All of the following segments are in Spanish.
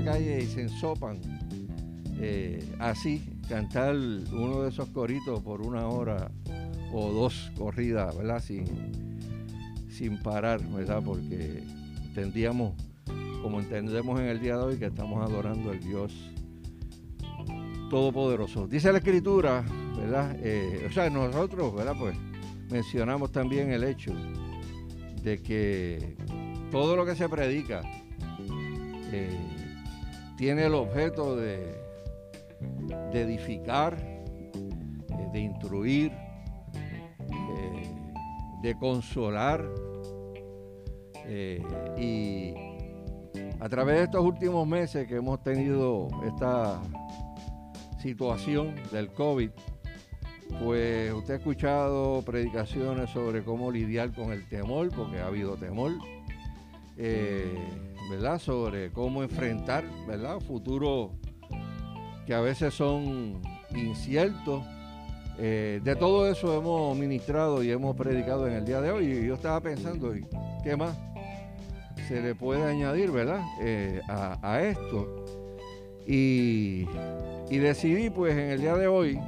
la calle y se ensopan. Eh, así, cantar uno de esos coritos por una hora o dos corridas, ¿verdad? Sin, sin parar, ¿verdad? Porque entendíamos, como entendemos en el día de hoy, que estamos adorando al Dios Todopoderoso. Dice la Escritura, ¿verdad? Eh, o sea, nosotros, ¿verdad? Pues mencionamos también el hecho de que todo lo que se predica eh, tiene el objeto de, edificar, eh, de instruir, de consolar. y a través de estos últimos meses que hemos tenido esta situación del COVID, pues usted ha escuchado predicaciones sobre cómo lidiar con el temor, porque ha habido temor, eh, ¿verdad? Sobre cómo enfrentar, ¿verdad? Futuros que a veces son inciertos. Eh, de todo eso hemos ministrado y hemos predicado en el día de hoy. Y yo estaba pensando, ¿qué más se le puede añadir, ¿verdad? Eh, a, esto. Y y decidí pues en el día de hoy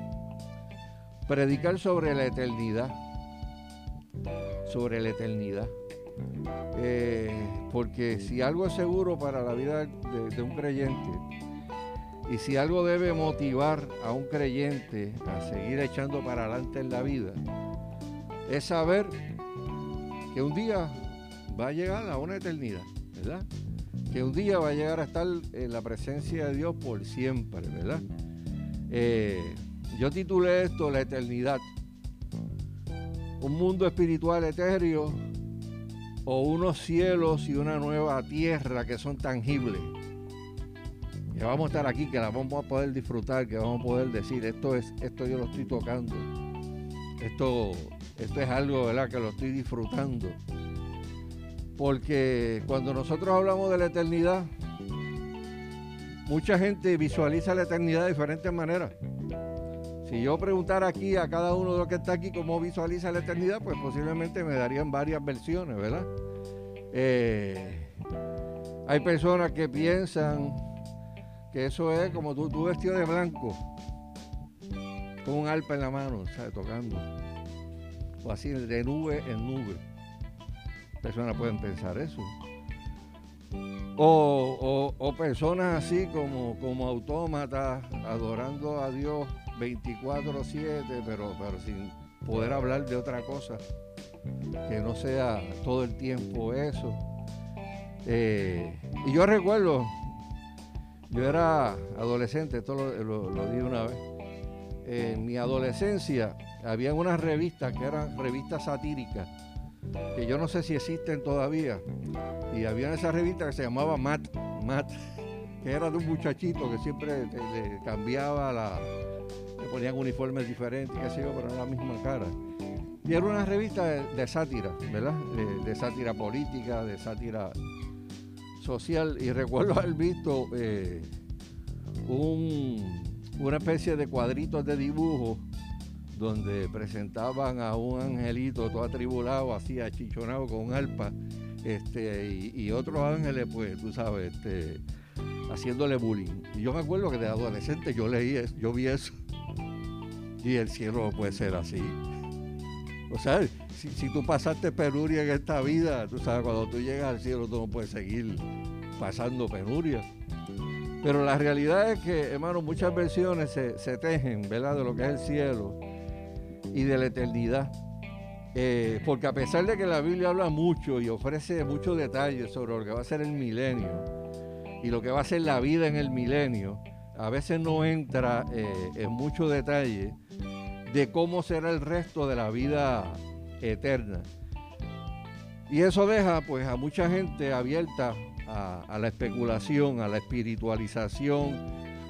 predicar sobre la eternidad. Sobre la eternidad. Eh, porque si algo es seguro para la vida de, un creyente, y si algo debe motivar a un creyente a seguir echando para adelante en la vida, es saber que un día va a llegar a una eternidad, ¿verdad? que un día va a llegar a estar en la presencia de Dios por siempre, ¿verdad? Eh, yo titulé esto La eternidad. Un mundo espiritual etéreo o unos cielos y una nueva tierra que son tangibles. Que vamos a estar aquí, que la vamos a poder disfrutar, que vamos a poder decir, esto es, esto yo lo estoy tocando. Esto, esto es algo, ¿verdad? Que lo estoy disfrutando. Porque cuando nosotros hablamos de la eternidad, mucha gente visualiza la eternidad de diferentes maneras. Si yo preguntara aquí a cada uno de los que está aquí cómo visualiza la eternidad, pues posiblemente me darían varias versiones, ¿verdad? Eh, hay personas que piensan que eso es como tú, tú vestido de blanco, con un arpa en la mano, ¿sabes? Tocando. O así, de nube en nube personas pueden pensar eso. O, personas así como, como autómatas, adorando a Dios 24-7, pero, pero sin poder hablar de otra cosa, que no sea todo el tiempo eso. Eh, y yo recuerdo, yo era adolescente, esto lo, lo, di una vez. En mi adolescencia había unas revistas que eran revistas satíricas que yo no sé si existen todavía. Y había esa revista que se llamaba Matt, Matt, que era de un muchachito que siempre le, cambiaba la, ponían uniformes diferentes, qué sé yo, pero era la misma cara. Y era una revista de, sátira, ¿verdad? De, sátira política, de sátira social. Y recuerdo haber visto eh, un, una especie de cuadritos de dibujo donde presentaban a un angelito todo atribulado, así achichonado con un arpa, este, y, otros ángeles, pues, tú sabes, este, haciéndole bullying. Y yo me acuerdo que de adolescente yo leí yo vi eso. Y el cielo puede ser así. O sea, si, tú pasaste penuria en esta vida, tú sabes, cuando tú llegas al cielo tú no puedes seguir pasando penuria. Pero la realidad es que, hermano, muchas versiones se, se tejen, ¿verdad? De lo que es el cielo y de la eternidad. Eh, porque a pesar de que la Biblia habla mucho y ofrece muchos detalles sobre lo que va a ser el milenio y lo que va a ser la vida en el milenio, a veces no entra eh, en mucho detalle de cómo será el resto de la vida eterna. Y eso deja pues a mucha gente abierta a, la especulación, a la espiritualización,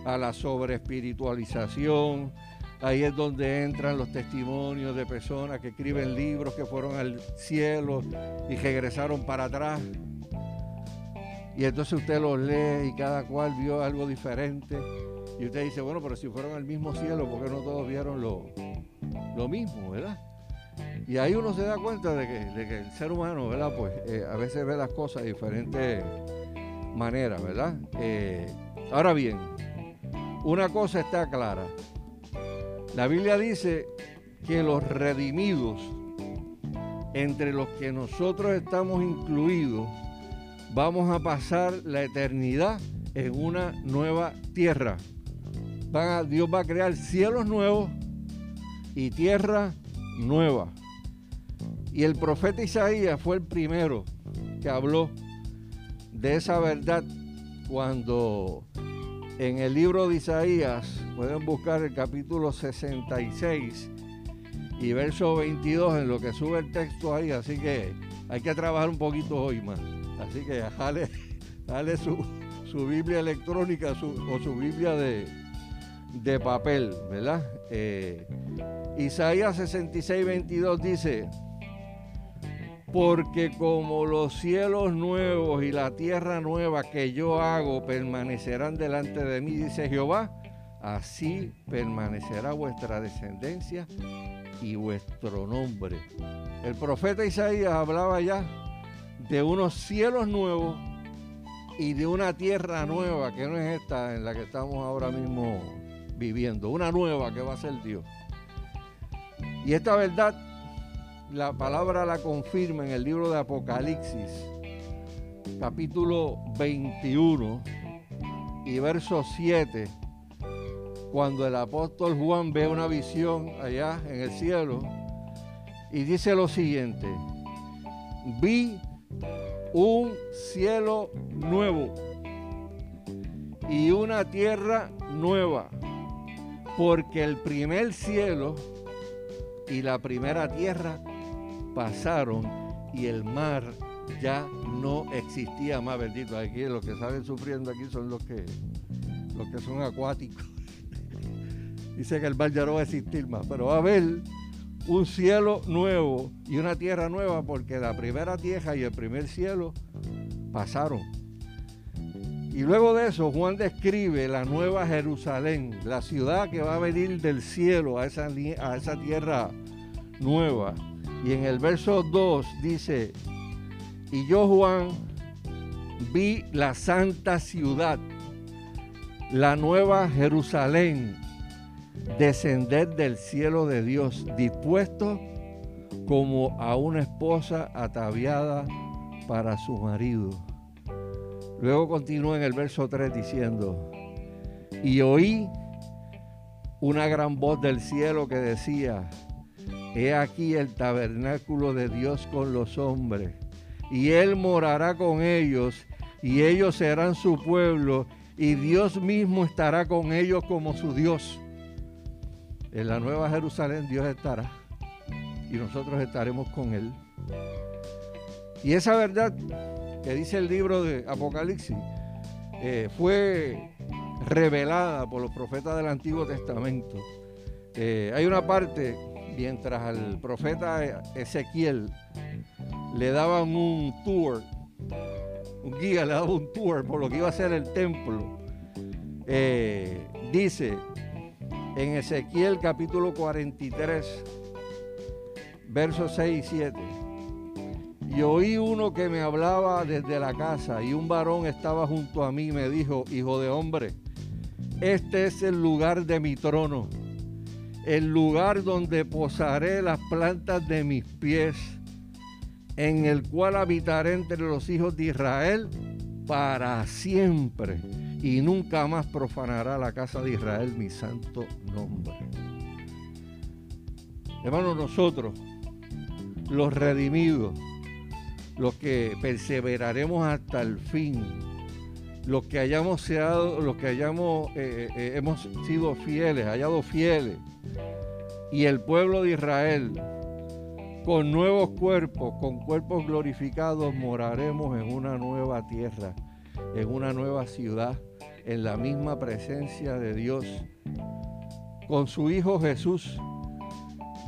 a la sobreespiritualización, Ahí es donde entran los testimonios de personas que escriben libros que fueron al cielo y regresaron para atrás. Y entonces usted los lee y cada cual vio algo diferente. Y usted dice, bueno, pero si fueron al mismo cielo, ¿por qué no todos vieron lo, lo mismo, verdad? Y ahí uno se da cuenta de que, el ser humano, ¿verdad? Pues eh, a veces ve las cosas de diferentes manera, ¿verdad? Eh, ahora bien, una cosa está clara. La Biblia dice que los redimidos, entre los que nosotros estamos incluidos, vamos a pasar la eternidad en una nueva tierra. Dios va a crear cielos nuevos y tierra nueva. Y el profeta Isaías fue el primero que habló de esa verdad cuando en el libro de Isaías, pueden buscar el capítulo 66 y verso 22 en lo que sube el texto ahí, así que hay que trabajar un poquito hoy más. Así que dale, dale su, Biblia electrónica o su Biblia de, de papel, ¿verdad? Eh, Isaías 66, 22 dice, porque como los cielos nuevos y la tierra nueva que yo hago permanecerán delante de mí, dice Jehová, así permanecerá vuestra descendencia y vuestro nombre. El profeta Isaías hablaba ya de unos cielos nuevos y de una tierra nueva, que no es esta en la que estamos ahora mismo viviendo, una nueva que va a ser Dios. Y esta verdad la palabra la confirma en el libro de Apocalipsis, capítulo 21 y verso 7, cuando el apóstol Juan ve una visión allá en el cielo y dice lo siguiente, vi un cielo nuevo y una tierra nueva, porque el primer cielo y la primera tierra pasaron y el mar ya no existía más, bendito. Aquí los que salen sufriendo aquí son los que, los que son acuáticos. Dice que el mar ya no va a existir más, pero va a haber un cielo nuevo y una tierra nueva porque la primera tierra y el primer cielo pasaron. Y luego de eso, Juan describe la nueva Jerusalén, la ciudad que va a venir del cielo a esa, a esa tierra nueva. Y en el verso 2 dice, y yo Juan vi la santa ciudad, la nueva Jerusalén, descender del cielo de Dios, dispuesto como a una esposa ataviada para su marido. Luego continúa en el verso 3 diciendo, y oí una gran voz del cielo que decía, He aquí el tabernáculo de Dios con los hombres, y Él morará con ellos, y ellos serán su pueblo, y Dios mismo estará con ellos como su Dios. En la nueva Jerusalén Dios estará, y nosotros estaremos con Él. Y esa verdad que dice el libro de Apocalipsis eh, fue revelada por los profetas del Antiguo Testamento. Eh, hay una parte mientras al profeta Ezequiel le daban un tour, un guía le daba un tour por lo que iba a ser el templo, eh, dice en Ezequiel capítulo 43, versos 6 y 7. Y oí uno que me hablaba desde la casa y un varón estaba junto a mí y me dijo, hijo de hombre, este es el lugar de mi trono el lugar donde posaré las plantas de mis pies, en el cual habitaré entre los hijos de Israel para siempre, y nunca más profanará la casa de Israel mi santo nombre. Hermanos, nosotros, los redimidos, los que perseveraremos hasta el fin, los que hayamos sido, los que hayamos, eh, eh, hemos sido fieles, hallado fieles, y el pueblo de Israel, con nuevos cuerpos, con cuerpos glorificados, moraremos en una nueva tierra, en una nueva ciudad, en la misma presencia de Dios, con su Hijo Jesús.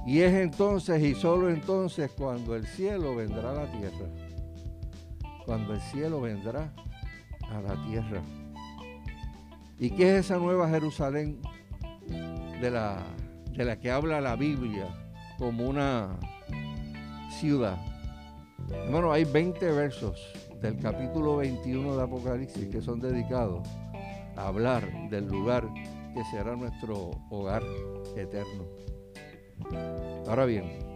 Y es entonces y solo entonces cuando el cielo vendrá a la tierra, cuando el cielo vendrá a la tierra. ¿Y qué es esa nueva Jerusalén de la de la que habla la Biblia como una ciudad. Hermano, hay 20 versos del capítulo 21 de Apocalipsis que son dedicados a hablar del lugar que será nuestro hogar eterno. Ahora bien,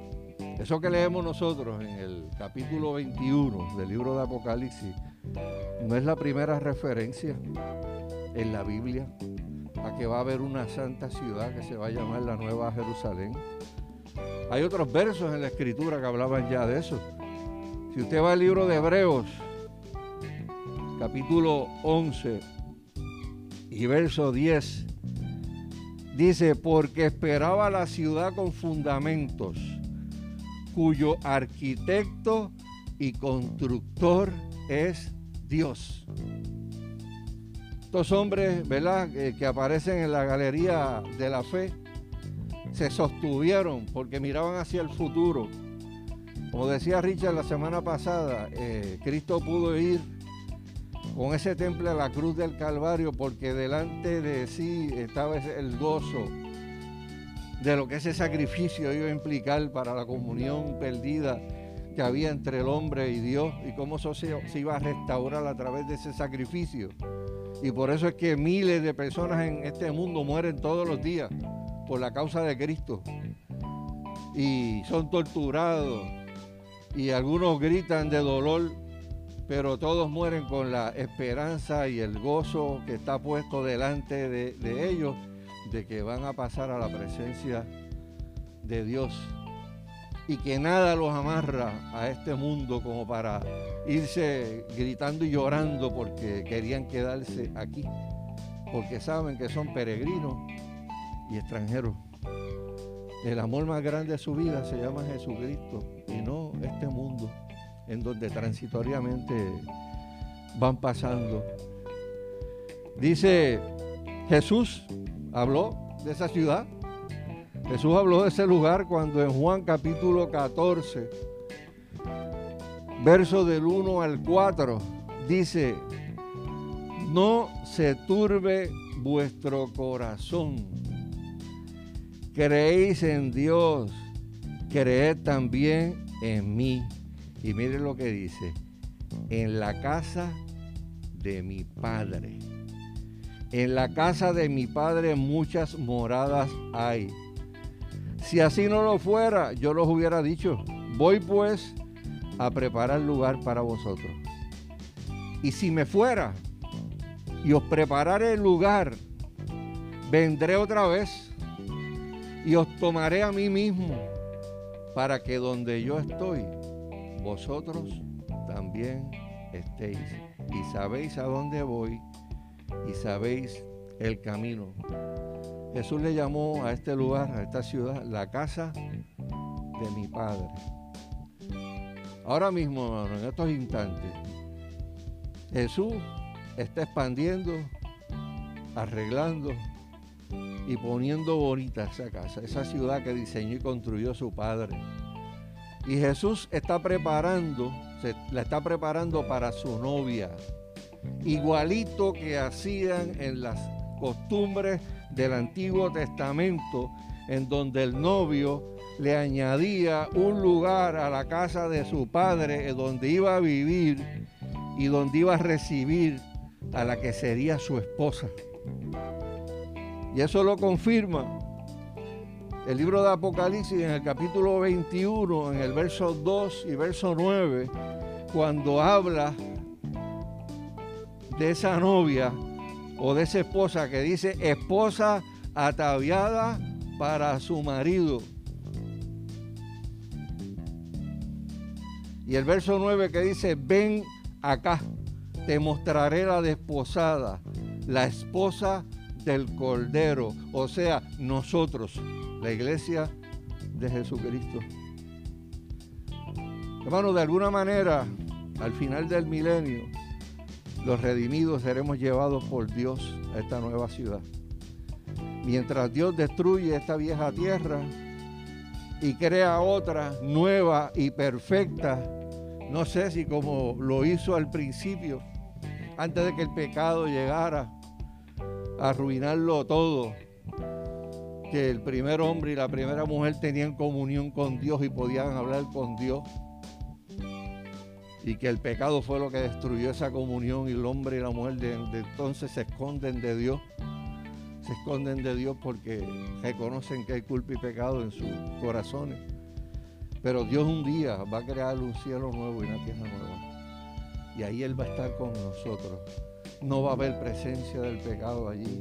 eso que leemos nosotros en el capítulo 21 del libro de Apocalipsis no es la primera referencia en la Biblia a que va a haber una santa ciudad que se va a llamar la Nueva Jerusalén. Hay otros versos en la escritura que hablaban ya de eso. Si usted va al libro de Hebreos, capítulo 11 y verso 10, dice, porque esperaba la ciudad con fundamentos, cuyo arquitecto y constructor es Dios. Estos hombres, ¿verdad?, que aparecen en la galería de la fe, se sostuvieron porque miraban hacia el futuro. Como decía Richard la semana pasada, eh, Cristo pudo ir con ese temple a la cruz del Calvario porque delante de sí estaba el gozo de lo que ese sacrificio iba a implicar para la comunión perdida que había entre el hombre y Dios y cómo eso se, iba a restaurar a través de ese sacrificio. Y por eso es que miles de personas en este mundo mueren todos los días por la causa de Cristo. Y son torturados y algunos gritan de dolor, pero todos mueren con la esperanza y el gozo que está puesto delante de, de ellos de que van a pasar a la presencia de Dios y que nada los amarra a este mundo como para irse gritando y llorando porque querían quedarse aquí, porque saben que son peregrinos y extranjeros. El amor más grande de su vida se llama Jesucristo y no este mundo en donde transitoriamente van pasando. Dice Jesús, habló de esa ciudad Jesús habló de ese lugar cuando en Juan capítulo 14, verso del 1 al 4, dice, no se turbe vuestro corazón. Creéis en Dios, creed también en mí. Y mire lo que dice, en la casa de mi Padre. En la casa de mi Padre muchas moradas hay si así no lo fuera, yo los hubiera dicho, voy pues a preparar lugar para vosotros. Y si me fuera y os prepararé el lugar, vendré otra vez y os tomaré a mí mismo para que donde yo estoy, vosotros también estéis. Y sabéis a dónde voy y sabéis el camino. Jesús le llamó a este lugar, a esta ciudad, la casa de mi Padre. Ahora mismo, hermano, en estos instantes, Jesús está expandiendo, arreglando y poniendo bonita esa casa, esa ciudad que diseñó y construyó su Padre. Y Jesús está preparando, se, la está preparando para su novia, igualito que hacían en las costumbres del Antiguo Testamento en donde el novio le añadía un lugar a la casa de su padre donde iba a vivir y donde iba a recibir a la que sería su esposa. Y eso lo confirma el libro de Apocalipsis en el capítulo 21, en el verso 2 y verso 9, cuando habla de esa novia o de esa esposa que dice esposa ataviada para su marido. Y el verso 9 que dice, ven acá, te mostraré la desposada, la esposa del Cordero, o sea, nosotros, la iglesia de Jesucristo. Hermano, de alguna manera, al final del milenio, los redimidos seremos llevados por Dios a esta nueva ciudad. Mientras Dios destruye esta vieja tierra y crea otra nueva y perfecta, no sé si como lo hizo al principio, antes de que el pecado llegara a arruinarlo todo, que el primer hombre y la primera mujer tenían comunión con Dios y podían hablar con Dios y que el pecado fue lo que destruyó esa comunión y el hombre y la mujer de, entonces se esconden de Dios. Se esconden de Dios porque reconocen que hay culpa y pecado en sus corazones. Pero Dios un día va a crear un cielo nuevo y una tierra nueva. Y ahí Él va a estar con nosotros. No va a haber presencia del pecado allí.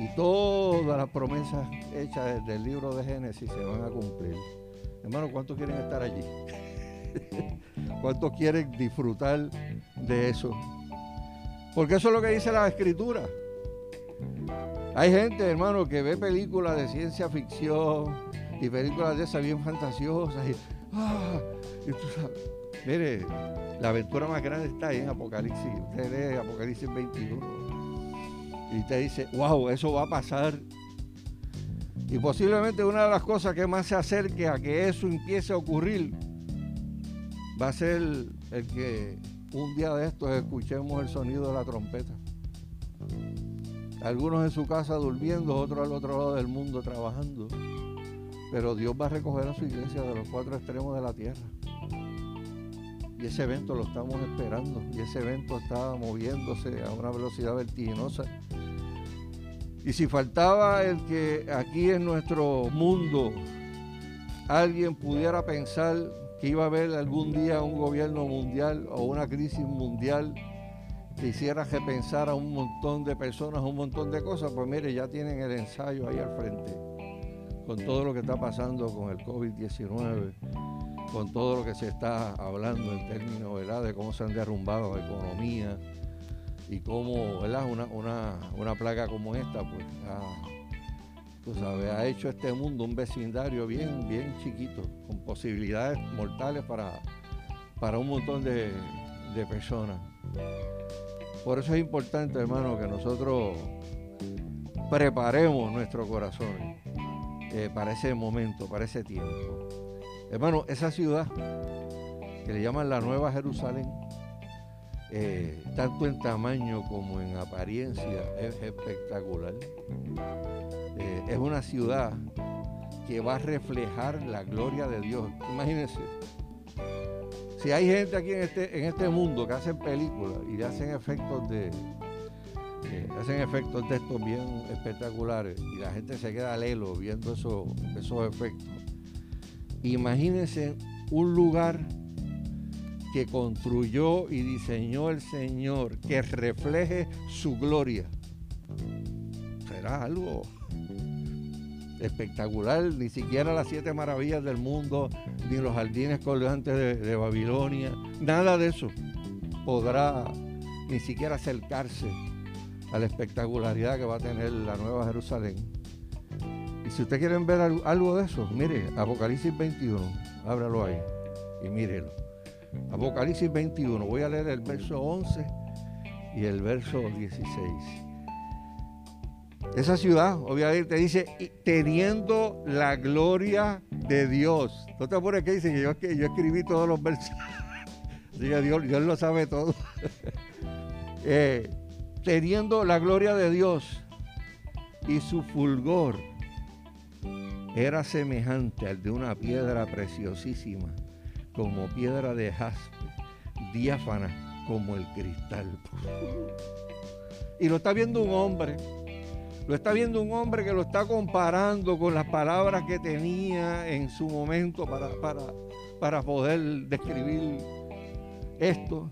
Y todas las promesas hechas desde el libro de Génesis se van a cumplir. Hermano, ¿cuántos quieren estar allí? ¿Cuántos quieren disfrutar de eso? Porque eso es lo que dice la escritura. Hay gente, hermano, que ve películas de ciencia ficción y películas de esas bien fantasiosas. Y, ah, mire, la aventura más grande está ahí en Apocalipsis. Usted lee Apocalipsis 21. Y te dice, wow, eso va a pasar. Y posiblemente una de las cosas que más se acerque a que eso empiece a ocurrir va a ser el que un día de estos escuchemos el sonido de la trompeta. Algunos en su casa durmiendo, otros al otro lado del mundo trabajando. Pero Dios va a recoger a su iglesia de los cuatro extremos de la tierra. Y ese evento lo estamos esperando. Y ese evento está moviéndose a una velocidad vertiginosa. Y si faltaba el que aquí en nuestro mundo alguien pudiera pensar que iba a haber algún día un gobierno mundial o una crisis mundial que hiciera que pensara a un montón de personas, un montón de cosas, pues mire, ya tienen el ensayo ahí al frente, con todo lo que está pasando con el COVID-19, con todo lo que se está hablando en términos de cómo se han derrumbado la economía y cómo ¿verdad? Una, una, una plaga como esta, pues tú sabes, ha hecho este mundo un vecindario bien, bien chiquito, con posibilidades mortales para, para un montón de, personas. Por eso es importante, hermano, que nosotros preparemos nuestro corazón eh, para ese momento, para ese tiempo. Hermano, esa ciudad que le llaman la Nueva Jerusalén, eh, tanto en tamaño como en apariencia, es espectacular. Eh, es una ciudad que va a reflejar la gloria de Dios. Imagínense, si hay gente aquí en este, en este mundo que hacen películas y hacen efectos de, hacen efectos de estos bien espectaculares y la gente se queda lelo viendo esos, esos efectos. Imagínense un lugar que construyó y diseñó el Señor, que refleje su gloria. Será algo espectacular, ni siquiera las siete maravillas del mundo, ni los jardines colgantes de, de Babilonia, nada de eso podrá ni siquiera acercarse a la espectacularidad que va a tener la Nueva Jerusalén. Y si ustedes quieren ver algo de eso, mire, Apocalipsis 21, ábralo ahí y mírelo. Apocalipsis 21, voy a leer el verso 11 y el verso 16. Esa ciudad, obviamente, dice, teniendo la gloria de Dios. ¿No te acuerdas que dice que yo, escribí todos los versos? Dios, Dios lo sabe todo. Eh, teniendo la gloria de Dios y su fulgor era semejante al de una piedra preciosísima como piedra de jaspe, diáfana como el cristal. Y lo está viendo un hombre, lo está viendo un hombre que lo está comparando con las palabras que tenía en su momento para, para, para poder describir esto.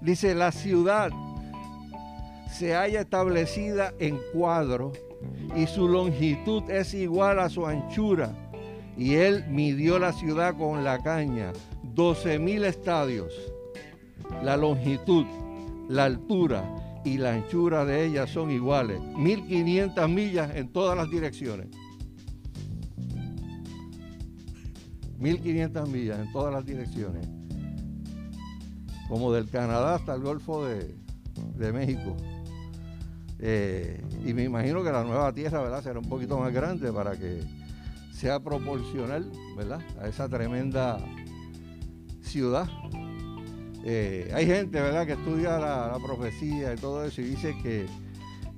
Dice, la ciudad se haya establecida en cuadro y su longitud es igual a su anchura y él midió la ciudad con la caña, 12 mil estadios. La longitud, la altura y la anchura de ella son iguales, 1500 millas en todas las direcciones. 1500 millas en todas las direcciones. Como del Canadá hasta el Golfo de, México. Eh, y me imagino que la nueva tierra ¿verdad? será un poquito más grande para que sea proporcional, ¿verdad? A esa tremenda ciudad. Eh, hay gente, ¿verdad?, que estudia la, profecía y todo eso y dice que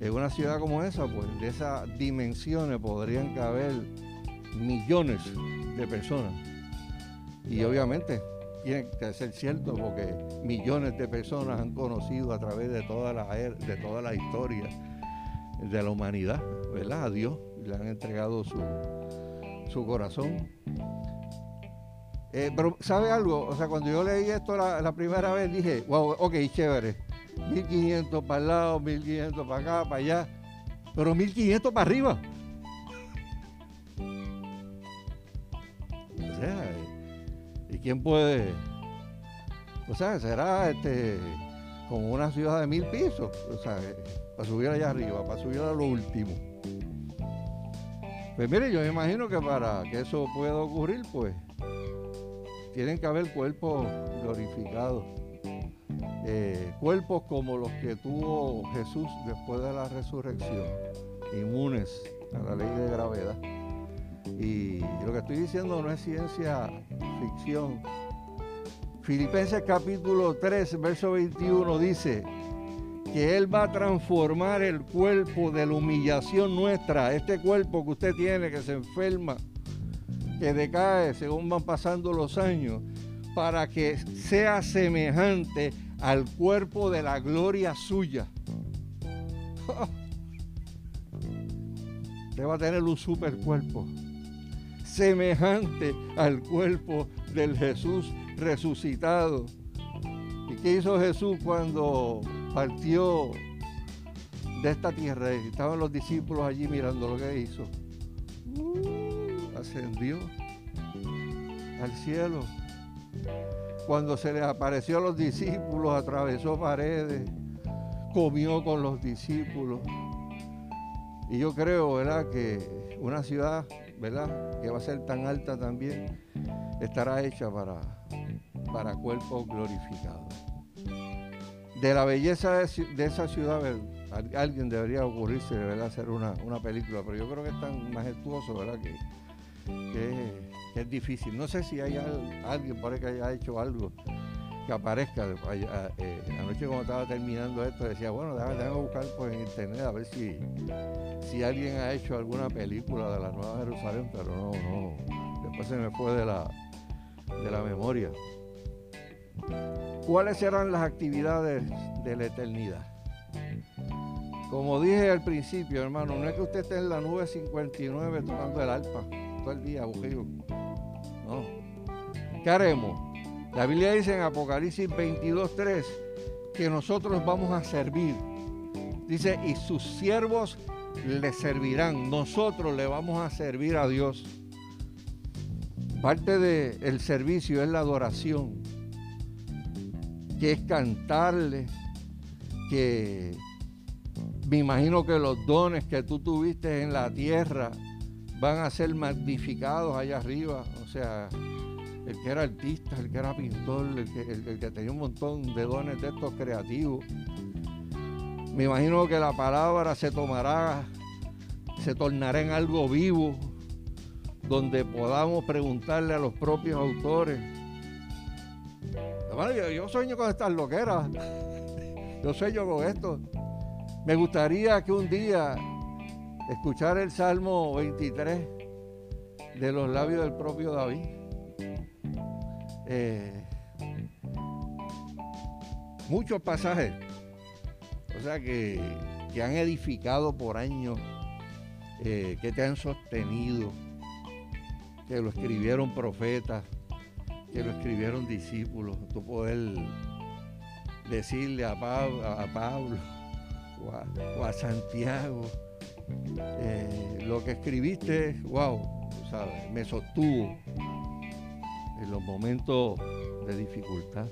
en una ciudad como esa, pues de esas dimensiones podrían caber millones de personas. Y obviamente tiene que ser cierto porque millones de personas han conocido a través de toda la, er, de toda la historia de la humanidad, ¿verdad? A Dios, le han entregado su, su corazón. Eh, pero, ¿sabe algo? O sea, cuando yo leí esto la, primera vez dije, wow, ok, chévere. 1500 para el lado, 1500 para acá, para allá. Pero 1500 para arriba. O sea, ¿y quién puede? O sea, será este como una ciudad de mil pisos. O sea, para subir allá arriba, para subir a lo último. Pues mire, yo me imagino que para que eso pueda ocurrir, pues tienen que haber cuerpos glorificados. Eh, cuerpos como los que tuvo Jesús después de la resurrección, inmunes a la ley de gravedad. Y lo que estoy diciendo no es ciencia ficción. Filipenses capítulo 3, verso 21 dice que Él va a transformar el cuerpo de la humillación nuestra, este cuerpo que usted tiene que se enferma, que decae según van pasando los años, para que sea semejante al cuerpo de la gloria suya. Usted va a tener un super cuerpo, semejante al cuerpo del Jesús resucitado. ¿Y qué hizo Jesús cuando partió de esta tierra? Estaban los discípulos allí mirando lo que hizo ascendió al cielo. Cuando se le apareció a los discípulos, atravesó paredes, comió con los discípulos. Y yo creo, ¿verdad?, que una ciudad, ¿verdad?, que va a ser tan alta también, estará hecha para, para cuerpos glorificados. De la belleza de, esa ciudad, alguien debería ocurrirse, ¿verdad?, hacer una, una película, pero yo creo que es tan majestuoso, ¿verdad?, que que, es difícil. No sé si hay alguien por que haya hecho algo que aparezca. Eh, anoche cuando estaba terminando esto decía, bueno, déjame, buscar pues, en internet a ver si, si alguien ha hecho alguna película de la Nueva Jerusalén, pero no, no. Después se me fue de la, de la memoria. ¿Cuáles serán las actividades de la eternidad? Como dije al principio, hermano, no es que usted esté en la nube 59 tocando el alpa el día. ¿Qué haremos? La Biblia dice en Apocalipsis 22.3 que nosotros vamos a servir. Dice, y sus siervos le servirán. Nosotros le vamos a servir a Dios. Parte del servicio es la adoración, que es cantarle, que me imagino que los dones que tú tuviste en la tierra, van a ser magnificados allá arriba. O sea, el que era artista, el que era pintor, el que, tenía un montón de dones de estos creativos. Me imagino que la palabra se tomará, se tornará en algo vivo, donde podamos preguntarle a los propios autores. yo, yo sueño con estas loqueras. Yo sueño con esto. Me gustaría que un día escuchar el Salmo 23 de los labios del propio David. Eh, muchos pasajes, o sea, que, han edificado por años, eh, que te han sostenido, que lo escribieron profetas, que lo escribieron discípulos, tú poder decirle a Pablo, a Pablo o a Santiago, eh, lo que escribiste, wow, me sostuvo en los momentos de dificultad.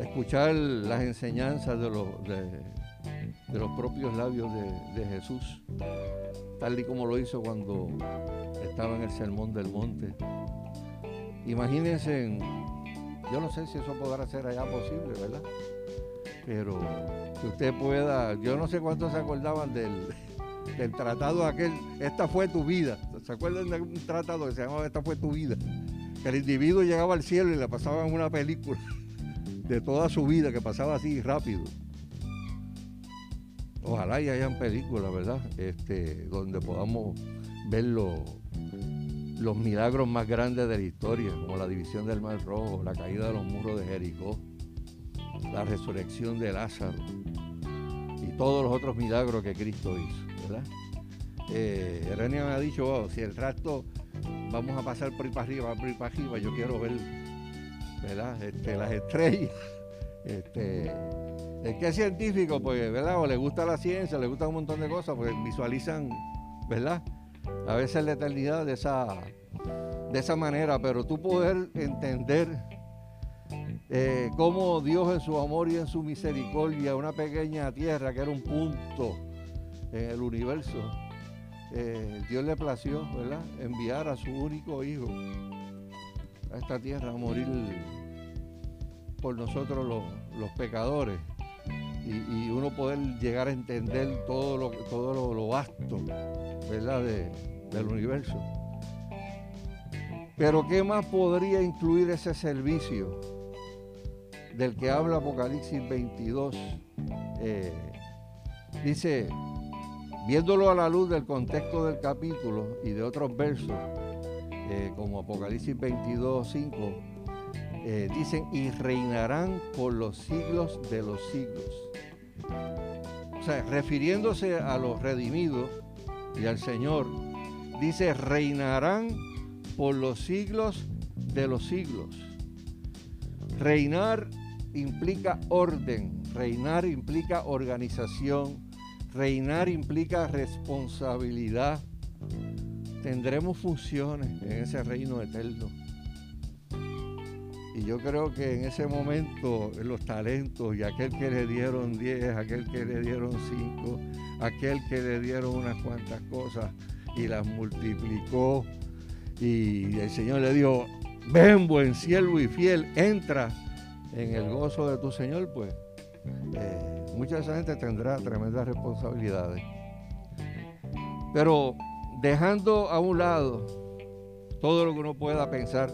Escuchar las enseñanzas de los, de, los propios labios de, Jesús, tal y como lo hizo cuando estaba en el Sermón del Monte. Imagínense, yo no sé si eso podrá ser allá posible, ¿verdad? Pero que usted pueda, yo no sé cuántos se acordaban del, del tratado aquel, esta fue tu vida. ¿Se acuerdan de un tratado que se llamaba Esta fue tu vida? Que el individuo llegaba al cielo y le pasaban una película de toda su vida que pasaba así rápido. Ojalá y hayan películas, ¿verdad? Este, donde podamos verlo los milagros más grandes de la historia, como la división del Mar Rojo, la caída de los muros de Jericó, la resurrección de Lázaro y todos los otros milagros que Cristo hizo, ¿verdad? Eh, me ha dicho, si el rato vamos a pasar por ahí para arriba, por ahí para arriba, yo quiero ver, ¿verdad? Este, las estrellas. Este, es que es científico, pues, ¿verdad? O le gusta la ciencia, le gusta un montón de cosas, pues visualizan, ¿verdad? A veces la eternidad de esa, de esa manera, pero tú poder entender eh, cómo Dios en su amor y en su misericordia, una pequeña tierra que era un punto en el universo, eh, Dios le plació, ¿verdad? Enviar a su único hijo a esta tierra a morir por nosotros los, pecadores. Y, uno poder llegar a entender todo lo, todo lo, vasto, ¿verdad? del universo. Pero ¿qué más podría incluir ese servicio del que habla Apocalipsis 22? Eh, dice, Viéndolo a la luz del contexto del capítulo y de otros versos, eh, como Apocalipsis 22, 5, eh, dicen, y reinarán por los siglos de los siglos. O sea, refiriéndose a los redimidos y al Señor, dice, reinarán por los siglos de los siglos. Reinar implica orden, reinar implica organización, Reinar implica responsabilidad. Tendremos funciones en ese reino eterno. Y yo creo que en ese momento los talentos y aquel que le dieron 10, aquel que le dieron 5, aquel que le dieron unas cuantas cosas y las multiplicó y el Señor le dijo, ven buen siervo y fiel, entra en el gozo de tu Señor, pues eh, mucha esa gente tendrá tremendas responsabilidades. Pero dejando a un lado todo lo que uno pueda pensar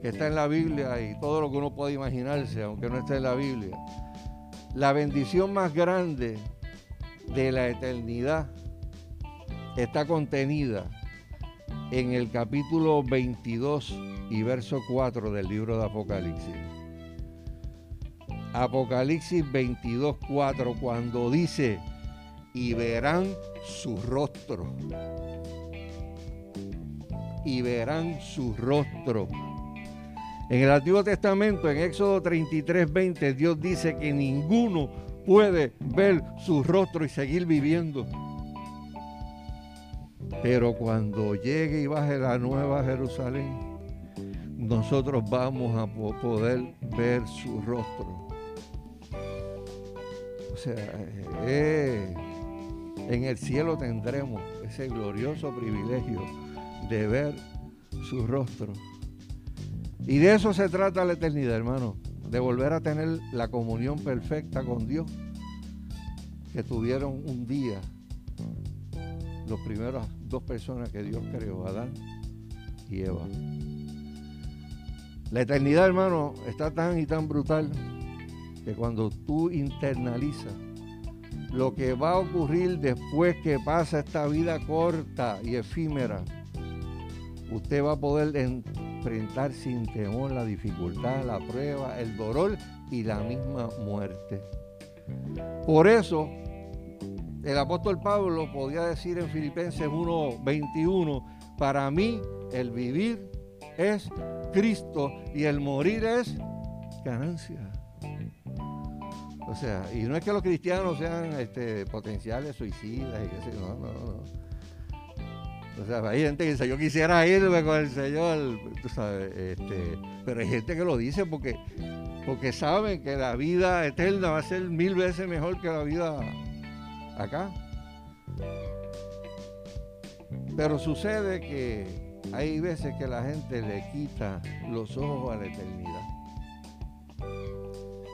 que está en la Biblia y todo lo que uno pueda imaginarse, aunque no esté en la Biblia, la bendición más grande de la eternidad está contenida en el capítulo 22 y verso 4 del libro de Apocalipsis. Apocalipsis 22, 4, cuando dice, y verán su rostro. Y verán su rostro. En el Antiguo Testamento, en Éxodo 33, 20, Dios dice que ninguno puede ver su rostro y seguir viviendo. Pero cuando llegue y baje la nueva Jerusalén, nosotros vamos a poder ver su rostro. O sea, eh, en el cielo tendremos ese glorioso privilegio de ver su rostro. Y de eso se trata la eternidad, hermano, de volver a tener la comunión perfecta con Dios que tuvieron un día las primeras dos personas que Dios creó, Adán y Eva. La eternidad, hermano, está tan y tan brutal que cuando tú internalizas lo que va a ocurrir después que pasa esta vida corta y efímera, usted va a poder enfrentar sin temor la dificultad, la prueba, el dolor y la misma muerte. Por eso, el apóstol Pablo podía decir en Filipenses 1:21, para mí el vivir es Cristo y el morir es ganancia. O sea, y no es que los cristianos sean este, potenciales suicidas y qué sé no, no, no. O sea, hay gente que dice, yo quisiera irme con el Señor, tú sabes, este, pero hay gente que lo dice porque, porque saben que la vida eterna va a ser mil veces mejor que la vida acá. Pero sucede que hay veces que la gente le quita los ojos a la eternidad.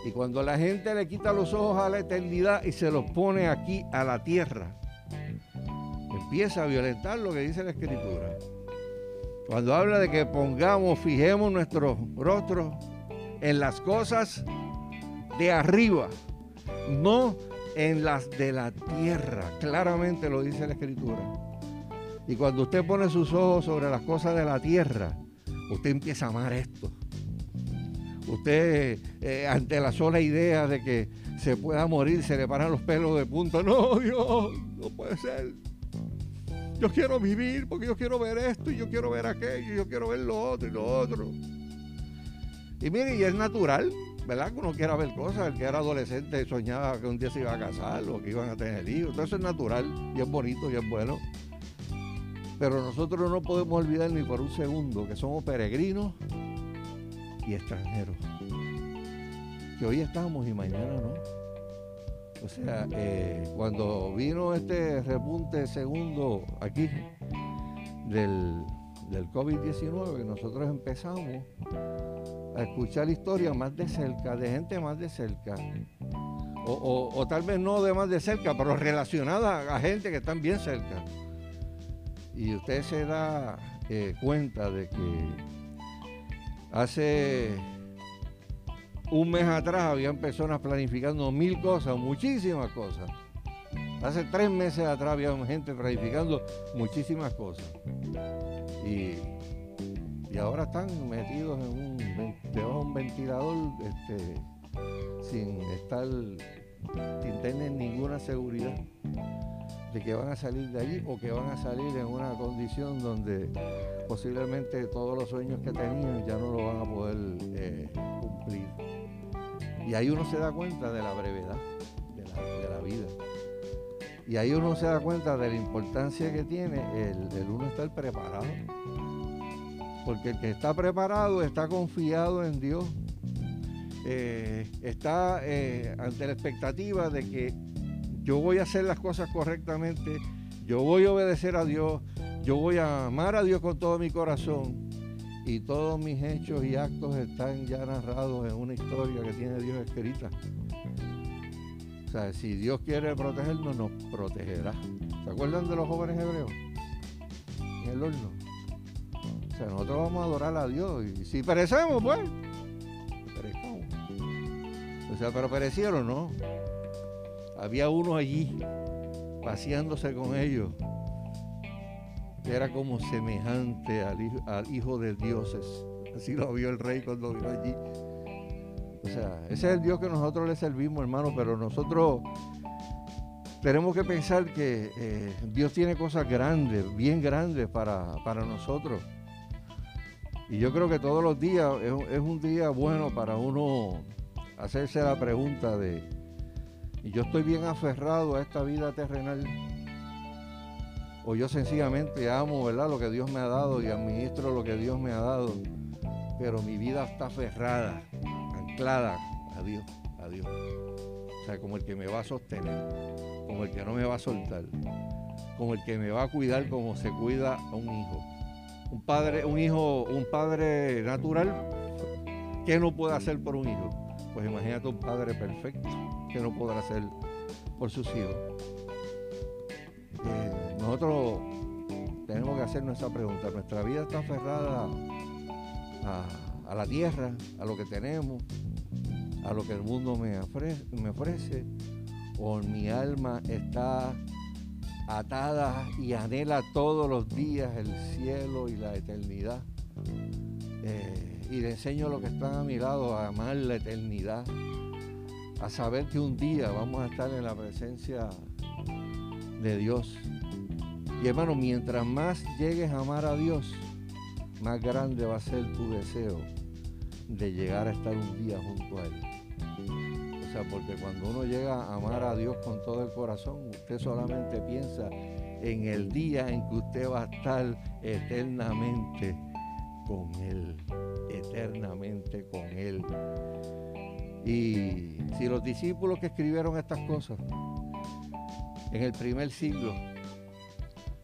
Y cuando la gente le quita los ojos a la eternidad y se los pone aquí a la tierra, empieza a violentar lo que dice la escritura. Cuando habla de que pongamos, fijemos nuestros rostros en las cosas de arriba, no en las de la tierra. Claramente lo dice la escritura. Y cuando usted pone sus ojos sobre las cosas de la tierra, usted empieza a amar esto. Usted, eh, ante la sola idea de que se pueda morir, se le paran los pelos de punta. No, Dios, no puede ser. Yo quiero vivir porque yo quiero ver esto y yo quiero ver aquello y yo quiero ver lo otro y lo otro. Y mire, y es natural, ¿verdad? Que uno quiera ver cosas. El que era adolescente soñaba que un día se iba a casar o que iban a tener hijos. Eso es natural y es bonito y es bueno. Pero nosotros no podemos olvidar ni por un segundo que somos peregrinos y extranjeros. Que hoy estamos y mañana no. O sea, eh, cuando vino este repunte segundo aquí del, del COVID-19, nosotros empezamos a escuchar historias más de cerca, de gente más de cerca. O, tal vez no de más de cerca, pero relacionada a gente que están bien cerca. Y usted se da eh, cuenta de que hace un mes atrás habían personas planificando mil cosas, muchísimas cosas. Hace tres meses atrás había gente planificando muchísimas cosas. Y, ahora están metidos en un, debajo de un ventilador este, sin estar, sin tener ninguna seguridad que van a salir de allí o que van a salir en una condición donde posiblemente todos los sueños que tenían ya no lo van a poder eh, cumplir. Y ahí uno se da cuenta de la brevedad de la, vida. Y ahí uno se da cuenta de la importancia que tiene el, uno estar preparado. Porque el que está preparado está confiado en Dios. Eh, está eh, ante la expectativa de que yo voy a hacer las cosas correctamente, yo voy a obedecer a Dios, yo voy a amar a Dios con todo mi corazón y todos mis hechos y actos están ya narrados en una historia que tiene Dios escrita. O sea, si Dios quiere protegernos, nos protegerá. ¿Se acuerdan de los jóvenes hebreos? En el horno. O sea, nosotros vamos a adorar a Dios. Y si perecemos, pues, perecemos. O sea, pero perecieron, ¿no? Había uno allí, paseándose con ellos era como semejante al hijo, de dioses. Así lo vio el rey cuando vino allí. O sea, ese es el Dios que nosotros le servimos, hermano, pero nosotros tenemos que pensar que eh, Dios tiene cosas grandes, bien grandes para, nosotros. Y yo creo que todos los días es, un día bueno para uno hacerse la pregunta de, ¿y yo estoy bien aferrado a esta vida terrenal? o yo sencillamente amo, ¿verdad? Lo que Dios me ha dado y administro lo que Dios me ha dado, pero mi vida está aferrada, anclada a Dios, a Dios. O sea, como el que me va a sostener, como el que no me va a soltar, como el que me va a cuidar como se cuida a un hijo. Un padre, un hijo, un padre natural, ¿qué no puede hacer por un hijo? Pues imagínate un padre perfecto, ¿qué no podrá hacer por sus hijos? nosotros tenemos que hacernos esa pregunta. Nuestra vida está aferrada a, la tierra, a lo que tenemos, a lo que el mundo me ofrece, me ofrece o mi alma está atada y anhela todos los días el cielo y la eternidad. Eh, y le enseño a los que están a mi lado a amar la eternidad, a saber que un día vamos a estar en la presencia de Dios y hermano, mientras más llegues a amar a Dios, más grande va a ser tu deseo de llegar a estar un día junto a Él. O sea, porque cuando uno llega a amar a Dios con todo el corazón, usted solamente piensa en el día en que usted va a estar eternamente con Él, eternamente con Él. Y si los discípulos que escribieron estas cosas en el primer siglo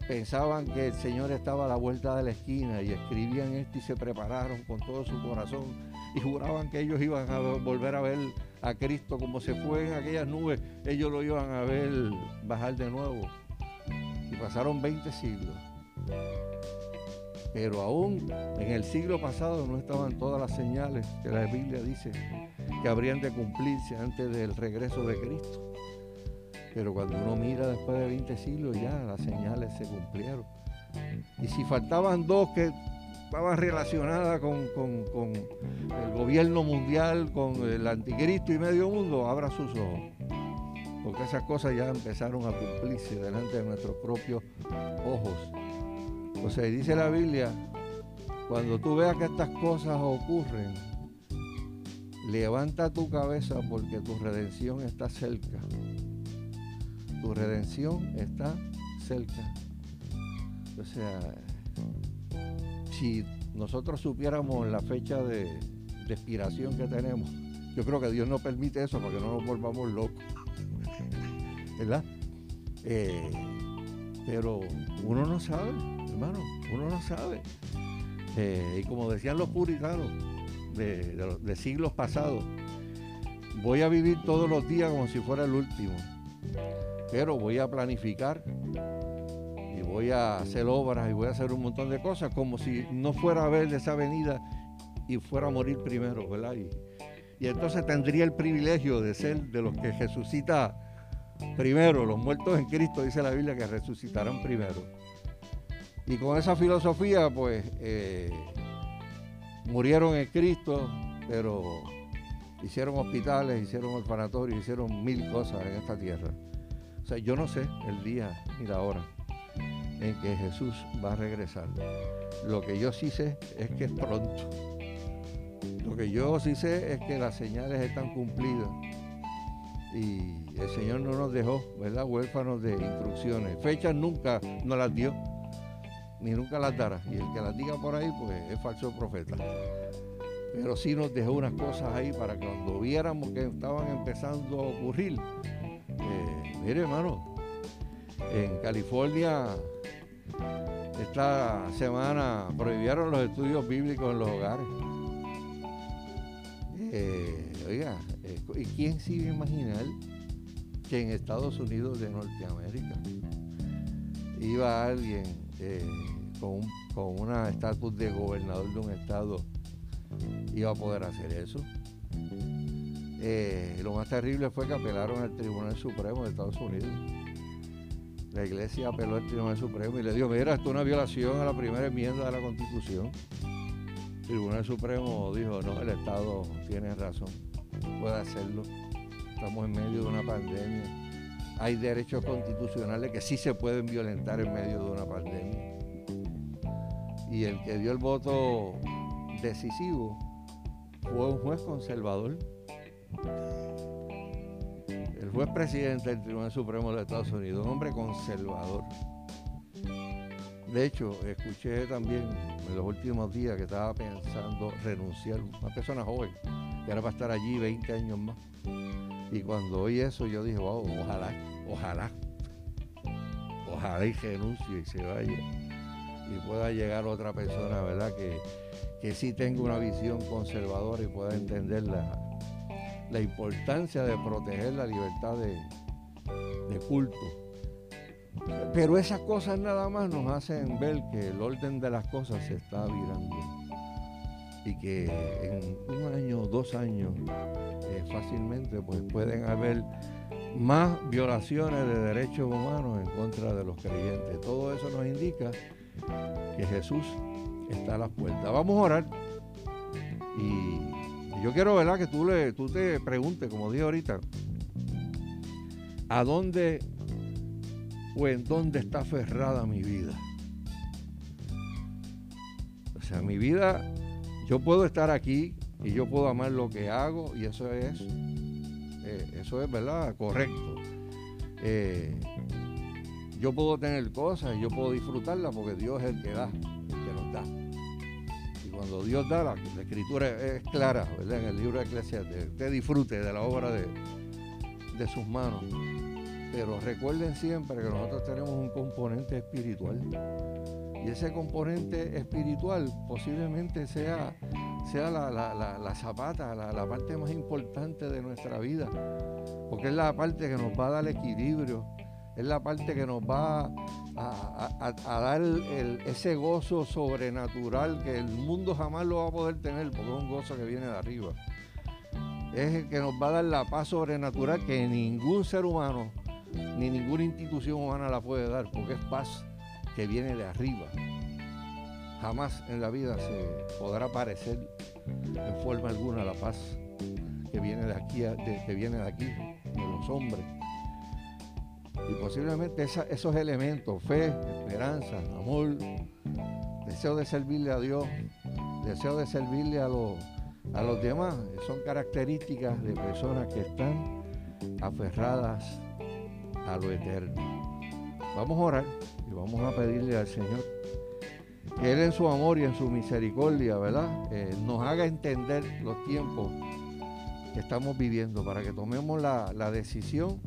pensaban que el Señor estaba a la vuelta de la esquina y escribían esto y se prepararon con todo su corazón y juraban que ellos iban a volver a ver a Cristo como se fue en aquellas nubes, ellos lo iban a ver bajar de nuevo. Y pasaron 20 siglos. Pero aún en el siglo pasado no estaban todas las señales que la Biblia dice que habrían de cumplirse antes del regreso de Cristo. Pero cuando uno mira después de 20 siglos ya las señales se cumplieron. Y si faltaban dos que estaban relacionadas con, el gobierno mundial, con el anticristo y medio mundo, abra sus ojos. Porque esas cosas ya empezaron a cumplirse delante de nuestros propios ojos. O sea, dice la Biblia, cuando tú veas que estas cosas ocurren, levanta tu cabeza porque tu redención está cerca. Tu redención está cerca. O sea, si nosotros supiéramos la fecha de, expiración que tenemos, yo creo que Dios no permite eso para que no nos volvamos locos. ¿Verdad? Eh, pero uno no sabe, hermano, uno no sabe. Eh, y como decían los puritanos de siglos pasados, voy a vivir todos los días como si fuera el último, pero voy a planificar voy a hacer obras y voy a hacer un montón de cosas como si no fuera a ver esa venida y fuera a morir primero, ¿verdad? Y, entonces tendría el privilegio de ser de los que resucita primero, los muertos en Cristo, dice la Biblia, que resucitarán primero. Y con esa filosofía, pues, eh, murieron en Cristo, pero hicieron hospitales, hicieron orfanatorios, hicieron mil cosas en esta tierra. O sea, yo no sé el día ni la hora en que Jesús va a regresar. Lo que yo sí sé es que es pronto. Lo que yo sí sé es que las señales están cumplidas. Y el Señor no nos dejó, ¿verdad? Huérfanos de instrucciones. Fechas nunca nos las dio, ni nunca las dará. Y el que las diga por ahí, pues es falso profeta. Pero sí nos dejó unas cosas ahí para cuando viéramos que estaban empezando a ocurrir, eh, mire hermano, en California esta semana prohibieron los estudios bíblicos en los hogares. Eh, oiga, eh, ¿y quién se iba a imaginar que en Estados Unidos de Norteamérica iba alguien con, con una estatus de gobernador de un estado iba a poder hacer eso? lo más terrible fue que apelaron al Tribunal Supremo de Estados Unidos la iglesia apeló al Tribunal Supremo y le dijo, mira, esto es una violación a la primera enmienda de la Constitución. El Tribunal Supremo dijo, no, el Estado tiene razón, puede hacerlo. Estamos en medio de una pandemia. Hay derechos constitucionales que sí se pueden violentar en medio de una pandemia. Y el que dio el voto decisivo fue un juez conservador el juez presidente del Tribunal Supremo de Estados Unidos, un hombre conservador. De hecho, escuché también en los últimos días que estaba pensando renunciar, una persona joven, que era para estar allí 20 años más. Y cuando oí eso, yo dije, wow, ojalá, ojalá, ojalá y renuncie y se vaya. Y pueda llegar otra persona, ¿verdad? Que, que sí tenga una visión conservadora y pueda entenderla la importancia de proteger la libertad de, culto. Pero esas cosas nada más nos hacen ver que el orden de las cosas se está virando y que en un año, dos años, eh, fácilmente pues pueden haber más violaciones de derechos humanos en contra de los creyentes. Todo eso nos indica que Jesús está a las puertas. Vamos a orar y yo quiero, ¿verdad? Que tú, le, tú te preguntes, como dije ahorita, ¿a dónde o en dónde está aferrada mi vida? O sea, mi vida, yo puedo estar aquí y yo puedo amar lo que hago y eso es, eh, eso es, ¿verdad? Correcto. Eh, yo puedo tener cosas y yo puedo disfrutarlas porque Dios es el que da, el que nos da cuando Dios da, la, escritura es clara, ¿verdad? En el libro de Eclesiastes, usted disfrute de la obra de, de sus manos. Pero recuerden siempre que nosotros tenemos un componente espiritual. Y ese componente espiritual posiblemente sea, sea la, la, zapata, la, parte más importante de nuestra vida. Porque es la parte que nos va a dar equilibrio, es la parte que nos va a, dar ese gozo sobrenatural que el mundo jamás lo va a poder tener, porque es un gozo que viene de arriba. Es el que nos va a dar la paz sobrenatural que ningún ser humano ni ninguna institución humana la puede dar, porque es paz que viene de arriba. Jamás en la vida se podrá parecer en forma alguna la paz que viene de aquí, que viene de aquí, de los hombres. Y posiblemente esos elementos, fe, esperanza, amor, deseo de servirle a Dios, deseo de servirle a los, a los demás, son características de personas que están aferradas a lo eterno. Vamos a orar y vamos a pedirle al Señor que Él en su amor y en su misericordia, ¿verdad? Eh, nos haga entender los tiempos que estamos viviendo para que tomemos la, la decisión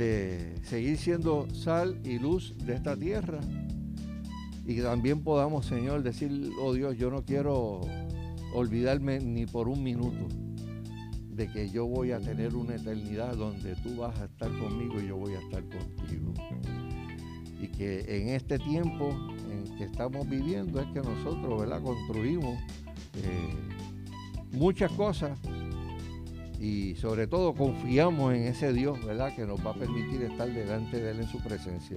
de seguir siendo sal y luz de esta tierra y también podamos, Señor, decir, oh Dios, yo no quiero olvidarme ni por un minuto de que yo voy a tener una eternidad donde tú vas a estar conmigo y yo voy a estar contigo. Y que en este tiempo en que estamos viviendo es que nosotros, ¿verdad? Construimos eh, muchas cosas y sobre todo confiamos en ese Dios, ¿verdad? Que nos va a permitir estar delante de Él en su presencia.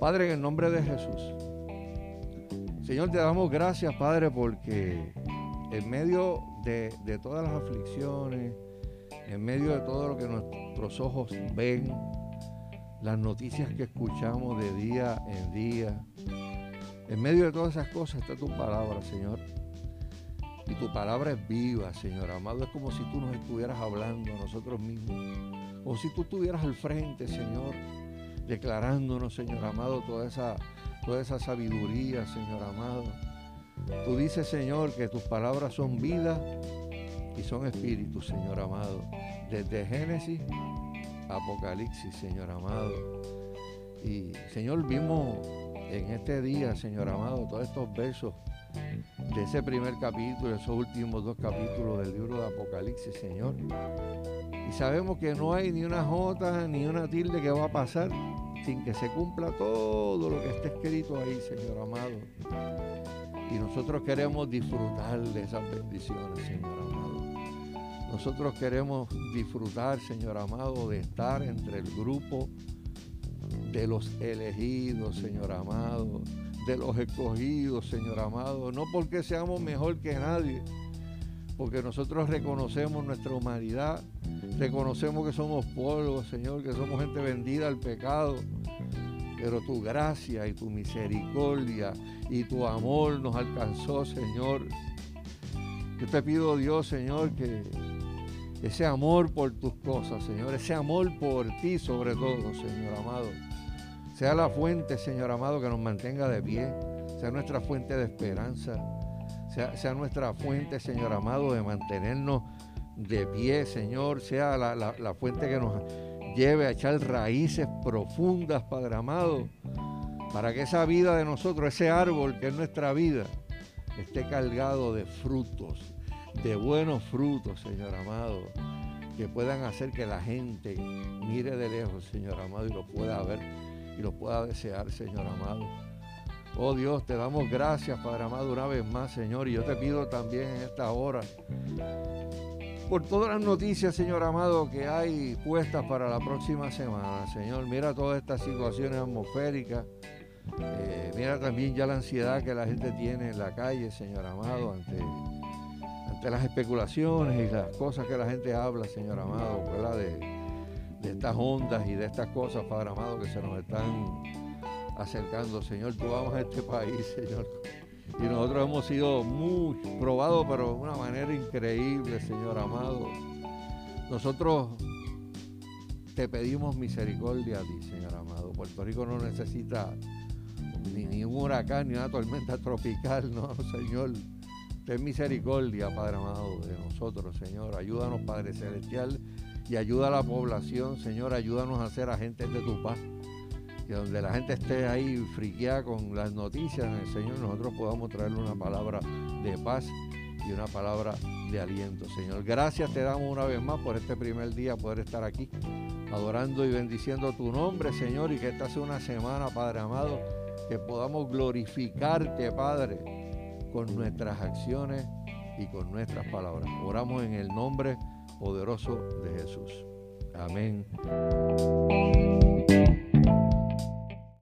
Padre, en el nombre de Jesús. Señor, te damos gracias, Padre, porque en medio de, todas las aflicciones, en medio de todo lo que nuestros ojos ven, las noticias que escuchamos de día en día, en medio de todas esas cosas está tu palabra, Señor. Y tu palabra es viva, Señor amado. Es como si tú nos estuvieras hablando a nosotros mismos. O si tú estuvieras al frente, Señor declarándonos, Señor amado, toda esa, toda esa sabiduría, Señor amado. Tú dices, Señor, que tus palabras son vida y son espíritu, Señor amado. Desde Génesis Apocalipsis, Señor amado. Y, Señor, vimos en este día, Señor amado, todos estos versos de ese primer capítulo, esos últimos dos capítulos del libro de Apocalipsis, Señor. Y sabemos que no hay ni una jota ni una tilde que va a pasar sin que se cumpla todo lo que está escrito ahí, Señor amado. Y nosotros queremos disfrutar de esas bendiciones, Señor amado. Nosotros queremos disfrutar, Señor amado, de estar entre el grupo de los elegidos, Señor amado, de los escogidos, Señor amado. No porque seamos mejor que nadie, porque nosotros reconocemos nuestra humanidad, reconocemos que somos polvo, Señor, que somos gente vendida al pecado, pero tu gracia y tu misericordia y tu amor nos alcanzó, Señor. Yo te pido, Dios, Señor, que ese amor por tus cosas, Señor, ese amor por ti sobre todo, Señor amado, sea la fuente, Señor amado, que nos mantenga de pie, sea nuestra fuente de esperanza, sea, nuestra fuente, Señor amado, de mantenernos de pie, Señor, sea la, fuente que nos lleve a echar raíces profundas, Padre amado, para que esa vida de nosotros, ese árbol que es nuestra vida, esté cargado de frutos, de buenos frutos, Señor amado, que puedan hacer que la gente mire de lejos, Señor amado, y lo pueda ver y lo pueda desear, Señor amado. Oh Dios, te damos gracias, Padre amado, una vez más, Señor. Y yo te pido también en esta hora por todas las noticias, Señor amado, que hay puestas para la próxima semana. Señor, mira todas estas situaciones atmosféricas. Eh, mira también ya la ansiedad que la gente tiene en la calle, Señor amado, ante, ante las especulaciones y las cosas que la gente habla, Señor amado, De, de estas ondas y de estas cosas, Padre amado, que se nos están acercando. Señor, tú vamos a este país, Señor. Y nosotros hemos sido muy probados, pero de una manera increíble, Señor amado. Nosotros te pedimos misericordia a ti, Señor amado. Puerto Rico no necesita ni, un huracán ni una tormenta tropical, no, Señor. Ten misericordia, Padre amado, de nosotros, Señor. Ayúdanos, Padre Celestial, y ayuda a la población, Señor. Ayúdanos a ser agentes de tu paz que donde la gente esté ahí friqueada con las noticias Señor, nosotros podamos traerle una palabra de paz y una palabra de aliento, Señor. Gracias te damos una vez más por este primer día, poder estar aquí adorando y bendiciendo tu nombre, Señor, y que esta sea una semana, Padre amado, que podamos glorificarte, Padre, con nuestras acciones y con nuestras palabras. Oramos en el nombre poderoso de Jesús. Amén.